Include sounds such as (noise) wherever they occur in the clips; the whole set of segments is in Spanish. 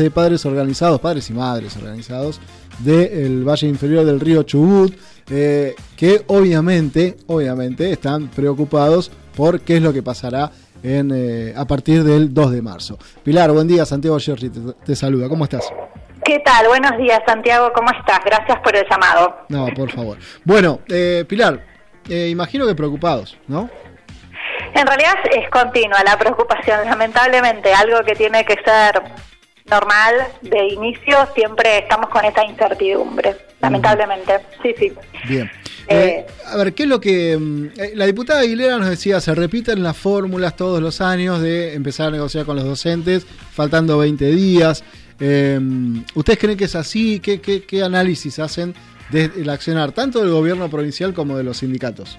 de padres organizados, padres y madres organizados del Valle Inferior del río Chubut, eh, que obviamente, obviamente están preocupados por qué es lo que pasará en, eh, a partir del 2 de marzo. Pilar, buen día, Santiago Gerri te, te saluda, ¿cómo estás? ¿Qué tal? Buenos días, Santiago, ¿cómo estás? Gracias por el llamado. No, por favor. Bueno, eh, Pilar, imagino que preocupados, ¿no? En realidad es continua la preocupación, lamentablemente, algo que tiene que ser normal de inicio, siempre estamos con esa incertidumbre, lamentablemente. Sí, sí. Bien. Eh, a ver, ¿qué es lo que... mm, eh, la diputada Aguilera nos decía, se repiten las fórmulas todos los años de empezar a negociar con los docentes, faltando 20 días. Eh, ¿Ustedes creen que es así? ¿Qué, qué, qué análisis hacen del accionar tanto del gobierno provincial como de los sindicatos?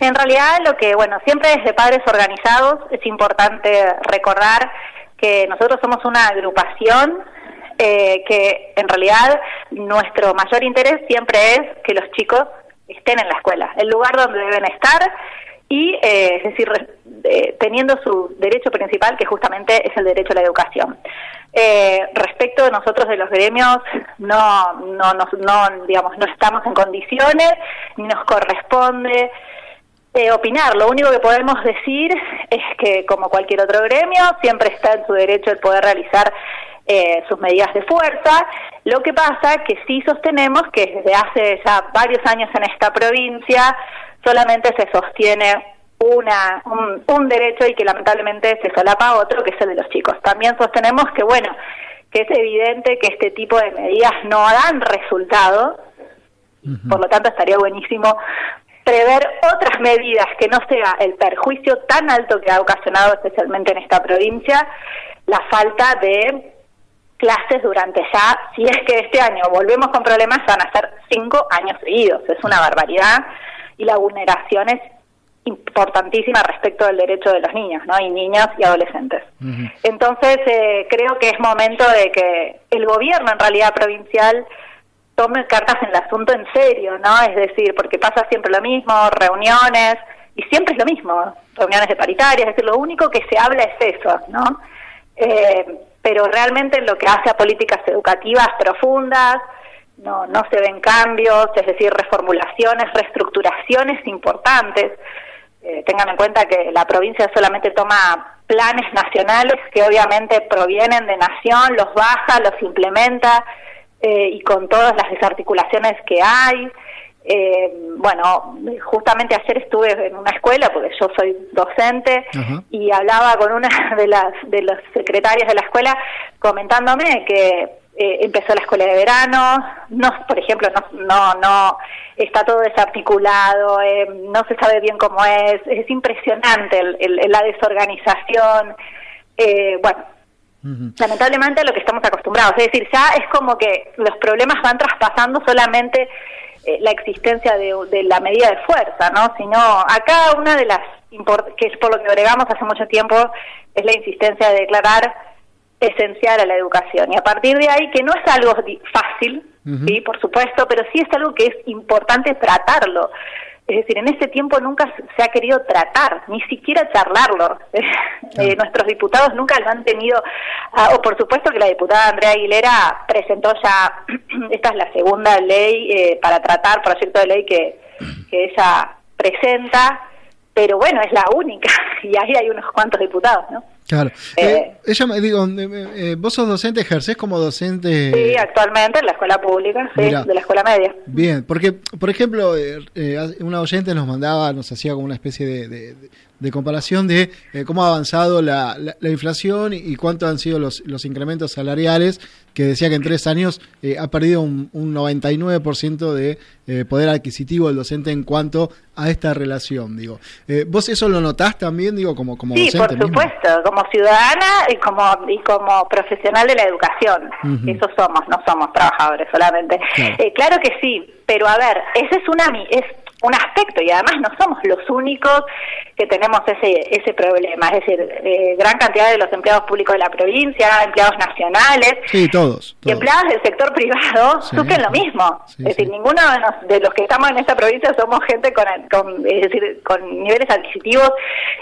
En realidad, lo que, bueno, siempre desde padres organizados es importante recordar que nosotros somos una agrupación eh, que en realidad nuestro mayor interés siempre es que los chicos estén en la escuela, el lugar donde deben estar y, eh, es decir, eh, teniendo su derecho principal, que justamente es el derecho a la educación. Eh, respecto de nosotros de los gremios, no, no, no, no, digamos, no estamos en condiciones ni nos corresponde eh, opinar. Lo único que podemos decir es que, como cualquier otro gremio, siempre está en su derecho el poder realizar eh, sus medidas de fuerza. Lo que pasa que sí sostenemos que desde hace ya varios años en esta provincia solamente se sostiene una, un, un derecho y que lamentablemente se solapa otro, que es el de los chicos. También sostenemos que, bueno, que es evidente que este tipo de medidas no dan resultado, por lo tanto estaría buenísimo prever otras medidas que no sea el perjuicio tan alto que ha ocasionado especialmente en esta provincia la falta de clases durante ya, si es que este año volvemos con problemas, van a ser cinco años seguidos. Es una barbaridad y la vulneración es importantísima respecto del derecho de los niños, ¿no? Y niñas y adolescentes. Entonces, eh, creo que es momento de que el gobierno, en realidad provincial, tome cartas en el asunto en serio, ¿no? Es decir, porque pasa siempre lo mismo, reuniones, y siempre es lo mismo, reuniones de paritarias, es decir, lo único que se habla es eso, ¿no? Eh, pero realmente en lo que hace a políticas educativas profundas, no, no se ven cambios, es decir, reformulaciones, reestructuraciones importantes. Eh, tengan en cuenta que la provincia solamente toma planes nacionales que obviamente provienen de nación, los baja, los implementa eh, y con todas las desarticulaciones que hay. Eh, bueno, justamente ayer estuve en una escuela, porque yo soy docente, y hablaba con una (laughs) de las de los secretarias de la escuela comentándome que eh, empezó la escuela de verano, no, por ejemplo, no, no, no está todo desarticulado, eh, no se sabe bien cómo es, es impresionante el- el- la desorganización, eh, bueno, Lamentablemente a lo que estamos acostumbrados. Es decir, ya es como que los problemas van traspasando solamente eh, la existencia de, de la medida de fuerza, ¿no? Sino acá una de las, que es por lo que bregamos hace mucho tiempo, es la insistencia de declarar esencial a la educación. Y a partir de ahí, que no es algo fácil, sí, por supuesto, pero sí es algo que es importante tratarlo. Es decir, en ese tiempo nunca se ha querido tratar, ni siquiera charlarlo. (laughs) Eh, nuestros diputados nunca lo han tenido, ah, o por supuesto que la diputada Andrea Aguilera presentó ya, (clears throat) esta es la segunda ley eh, para tratar, proyecto de ley que, que ella presenta, pero bueno, es la única, (laughs) y ahí hay unos cuantos diputados, ¿no? Claro. Eh, Eh, ella me digo, eh, eh, vos sos docente, ejercés como docente. Sí, actualmente en la escuela pública, sí, de la escuela media. Bien, porque, por ejemplo, una oyente nos mandaba, nos hacía como una especie de, de- de comparación de eh, cómo ha avanzado la, la- la inflación y, y cuánto han sido los, los incrementos salariales, que decía que en tres años eh, ha perdido un, un 99% de eh, poder adquisitivo del docente en cuanto a esta relación, digo. Eh, ¿Vos eso lo notás también, digo, como, como Sí, docente por mismo? supuesto, como ciudadana y como y como profesional de la educación. Ujú. Eso somos, no somos trabajadores solamente. Claro. Claro que sí, pero a ver, esa es una es un aspecto y además no somos los únicos que tenemos ese ese problema, es decir, eh, gran cantidad de los empleados públicos de la provincia, empleados nacionales, sí, todos, y empleados del sector privado sufren lo mismo. es decir, ninguno de, los que estamos en esta provincia somos gente con, con, es decir, con niveles adquisitivos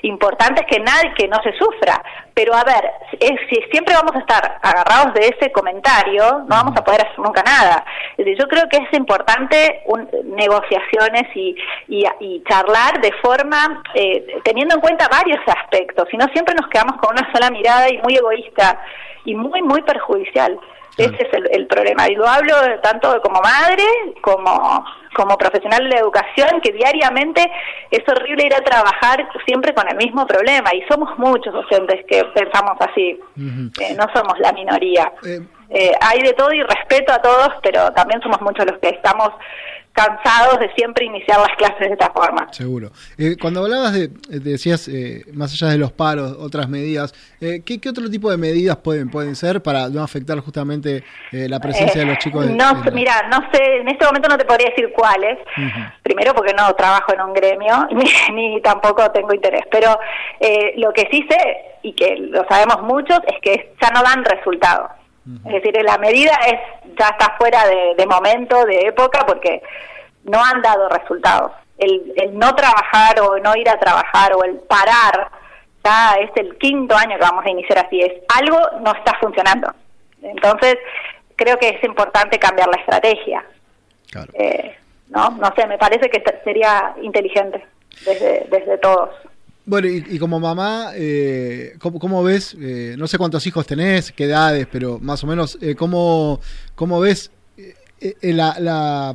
importantes que nadie que no se sufra. Pero a ver, si siempre vamos a estar agarrados de ese comentario, no vamos a poder hacer nunca nada. Es decir, yo creo que es importante un, negociaciones y, y, charlar de forma eh, teniendo en cuenta varios aspectos, si no siempre nos quedamos con una sola mirada y muy egoísta y muy, muy perjudicial. Ese es el, problema. Y lo hablo tanto como madre como, como profesional de la educación, que diariamente es horrible ir a trabajar siempre con el mismo problema. Y somos muchos docentes que pensamos así. Eh, no somos la minoría. Eh, eh, hay de todo y respeto a todos, pero también somos muchos los que estamos cansados de siempre iniciar las clases de esta forma. Seguro. Eh, cuando hablabas de, decías, eh, más allá de los paros, otras medidas, eh, ¿qué, otro tipo de medidas pueden pueden ser para no afectar justamente la presencia de los chicos? no, mira, no sé, en este momento no te podría decir cuáles. Primero porque no trabajo en un gremio, (laughs) ni, tampoco tengo interés. Pero lo que sí sé, y que lo sabemos muchos, es que ya no dan resultados. Es decir, la medida es ya está fuera de, momento, de época, porque no han dado resultados. El, el, no trabajar o no ir a trabajar o el parar, ya es el quinto año que vamos a iniciar así, es algo no está funcionando. Entonces, creo que es importante cambiar la estrategia. Eh, no, no sé, me parece que sería inteligente desde, desde todos. Bueno, y, como mamá, eh, ¿cómo, ves? Eh, no sé cuántos hijos tenés, qué edades, pero más o menos, eh, ¿cómo, ¿cómo ves eh, la,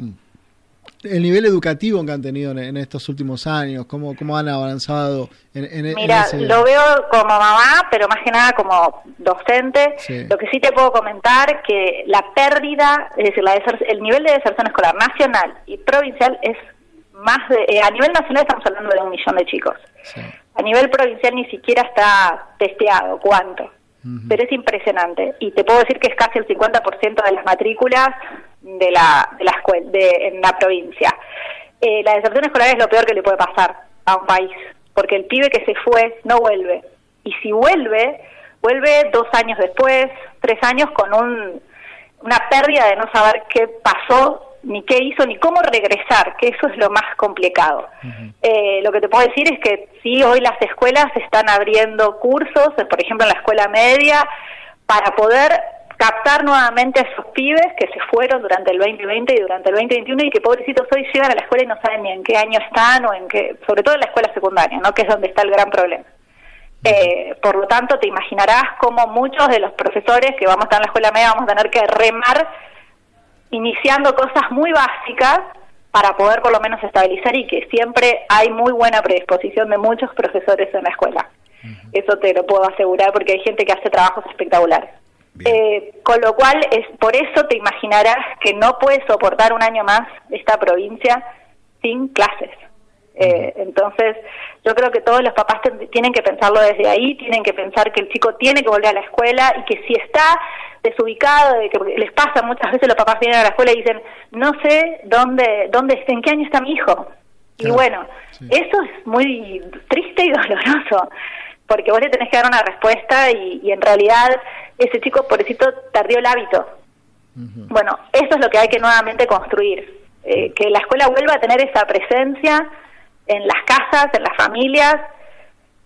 el nivel educativo que han tenido en, estos últimos años? ¿Cómo, cómo han avanzado en, en Mira, lo veo como mamá, pero más que nada como docente. Lo que sí te puedo comentar que la pérdida, es decir, la el nivel de deserción escolar nacional y provincial es más de, eh, a nivel nacional estamos hablando de un millón de chicos. A nivel provincial ni siquiera está testeado cuánto, pero es impresionante. Y te puedo decir que es casi el 50% de las matrículas de la, de la escuela, de, en la provincia. Eh, la deserción escolar es lo peor que le puede pasar a un país, porque el pibe que se fue no vuelve. Y si vuelve, vuelve dos años después, tres años con un, una pérdida de no saber qué pasó ni qué hizo, ni cómo regresar, que eso es lo más complicado. Eh, lo que te puedo decir es que sí, hoy las escuelas están abriendo cursos, por ejemplo en la escuela media, para poder captar nuevamente a esos pibes que se fueron durante el 2020 y durante el 2021 y que pobrecitos hoy llegan a la escuela y no saben ni en qué año están o en qué, sobre todo en la escuela secundaria, ¿no? que es donde está el gran problema. Eh, por lo tanto, te imaginarás cómo muchos de los profesores que vamos a estar en la escuela media vamos a tener que remar iniciando cosas muy básicas para poder por lo menos estabilizar y que siempre hay muy buena predisposición de muchos profesores en la escuela. Eso te lo puedo asegurar porque hay gente que hace trabajos espectaculares. Eh, con lo cual, es por eso te imaginarás que no puedes soportar un año más esta provincia sin clases. Eh, entonces, yo creo que todos los papás tienen que pensarlo desde ahí, tienen que pensar que el chico tiene que volver a la escuela y que si está desubicado, de que les pasa muchas veces los papás vienen a la escuela y dicen, no sé dónde, dónde, en qué año está mi hijo. Y bueno, eso es muy triste y doloroso, porque vos le tenés que dar una respuesta y, en realidad ese chico, pobrecito, perdió el hábito. Bueno, eso es lo que hay que nuevamente construir, eh, que la escuela vuelva a tener esa presencia en las casas, en las familias,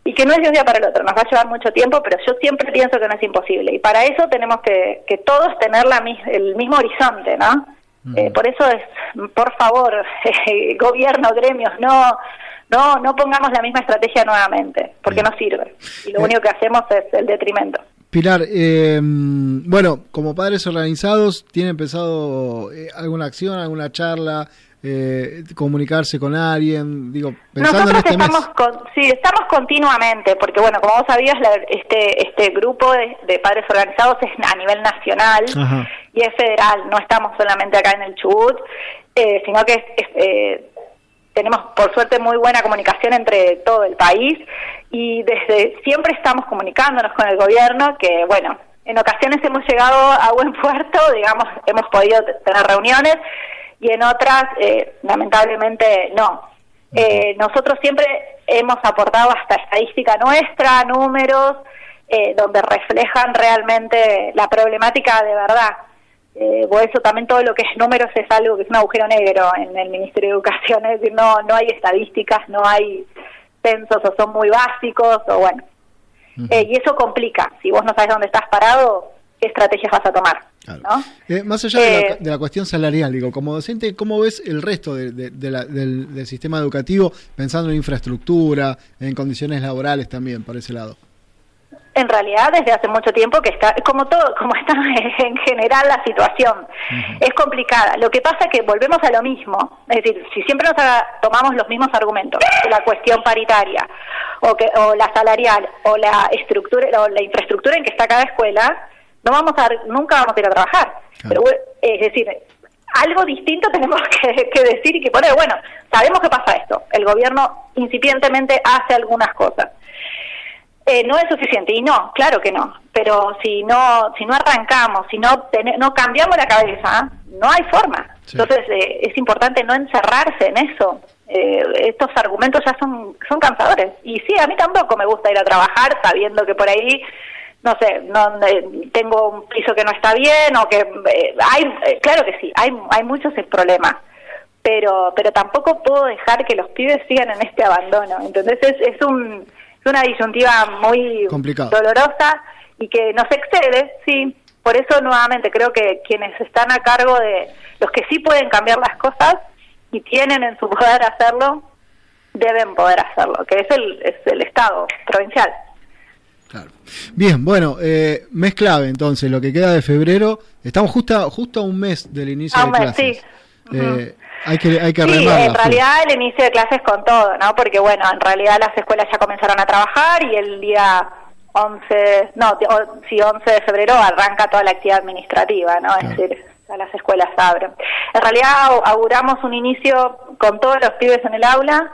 y que no es de un día para el otro, nos va a llevar mucho tiempo, pero yo siempre pienso que no es imposible. Y para eso tenemos que, que todos tener la, el mismo horizonte, ¿no? Mm. Eh, por eso es, por favor, (laughs) gobierno, gremios, no, no, no pongamos la misma estrategia nuevamente, porque no sirve. Y lo eh. único que hacemos es el detrimento. Pilar, eh, bueno, como padres organizados, ¿tienen pensado alguna acción, alguna charla? Eh, comunicarse con alguien? Digo, pensando Nosotros en este estamos Con, sí, estamos continuamente, porque bueno, como vos sabías, este este grupo de, padres organizados es a nivel nacional y es federal, no estamos solamente acá en el Chubut, eh, sino que eh, tenemos por suerte muy buena comunicación entre todo el país y desde siempre estamos comunicándonos con el gobierno que bueno en ocasiones hemos llegado a buen puerto digamos hemos podido tener reuniones y en otras, eh, lamentablemente, no. Eh, nosotros siempre hemos aportado hasta estadística nuestra, números, eh, donde reflejan realmente la problemática de verdad. Eh, por eso también todo lo que es números es algo que es un agujero negro en el Ministerio de Educación, es decir, no, no hay estadísticas, no hay censos o son muy básicos o bueno. Eh, y eso complica, si vos no sabes dónde estás parado, qué estrategias vas a tomar. Eh, más allá de la, cuestión salarial, digo, como docente, ¿cómo ves el resto del, sistema educativo pensando en infraestructura, en condiciones laborales también, por ese lado? En realidad, desde hace mucho tiempo que está, como todo, como (laughs) está en general la situación, es complicada. Lo que pasa es que volvemos a lo mismo, es decir, si siempre nos tomamos los mismos argumentos, la cuestión paritaria, o que, o la salarial, o la estructura, o la infraestructura en que está cada escuela, no vamos a, nunca vamos a ir a trabajar. Pero, es decir, algo distinto (laughs) tenemos que, decir y que poner. Bueno, sabemos que pasa esto. El gobierno incipientemente hace algunas cosas. Eh, no es suficiente y no, claro que no. Pero si no, si no arrancamos, si no no cambiamos la cabeza, no hay forma. Entonces eh, es importante no encerrarse en eso. Eh, estos argumentos ya son son cansadores. Y sí, a mí tampoco me gusta ir a trabajar sabiendo que por ahí no sé, no, eh, tengo un piso que no está bien o que eh, hay, eh, claro que sí, hay, hay muchos problemas, pero, pero tampoco puedo dejar que los pibes sigan en este abandono. Entonces es, es, un, es una disyuntiva muy dolorosa y que nos excede, sí. Por eso nuevamente creo que quienes están a cargo de los que sí pueden cambiar las cosas y tienen en su poder hacerlo, deben poder hacerlo, que es el, es el Estado provincial. Claro. Bien, bueno, eh, mes clave entonces, lo que queda de febrero. Estamos justo, justo a un mes del inicio de clases. Sí. Eh, hay que, hay que sí, en realidad el inicio de clases con todo, ¿no? Porque bueno, en realidad las escuelas ya comenzaron a trabajar y el día 11, no, si 11 de febrero arranca toda la actividad administrativa, ¿no? Es decir, las escuelas abren. En realidad auguramos un inicio con todos los pibes en el aula,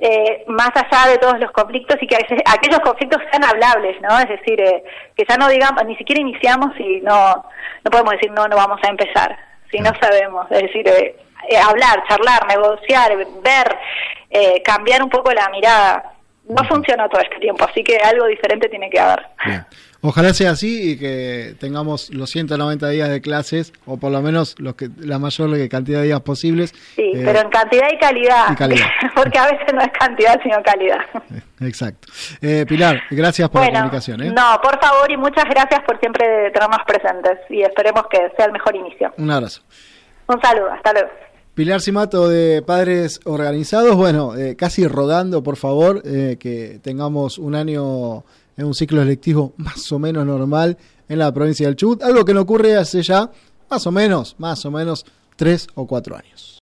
eh, más allá de todos los conflictos y que aquellos conflictos sean hablables, ¿no? Es decir, eh, que ya no digamos, ni siquiera iniciamos y no, no podemos decir no, no vamos a empezar, si no sabemos, es decir, eh, hablar, charlar, negociar, ver, cambiar un poco la mirada. No funcionó todo este tiempo, así que algo diferente tiene que haber. Ojalá sea así y que tengamos los 190 días de clases, o por lo menos los que la mayor cantidad de días posibles. Sí, eh, pero en cantidad y calidad, (laughs) porque a veces no es cantidad, sino calidad. Exacto. Eh, Pilar, gracias por la comunicación. ¿eh? No, por favor y muchas gracias por siempre tenernos presentes y esperemos que sea el mejor inicio. Un abrazo. Un saludo, hasta luego. Pilar Simato de Padres Organizados, bueno, casi rodando, por favor, que tengamos un año en un ciclo electivo más o menos normal en la provincia del Chubut, algo que no ocurre hace ya más o menos, más o menos tres o cuatro años.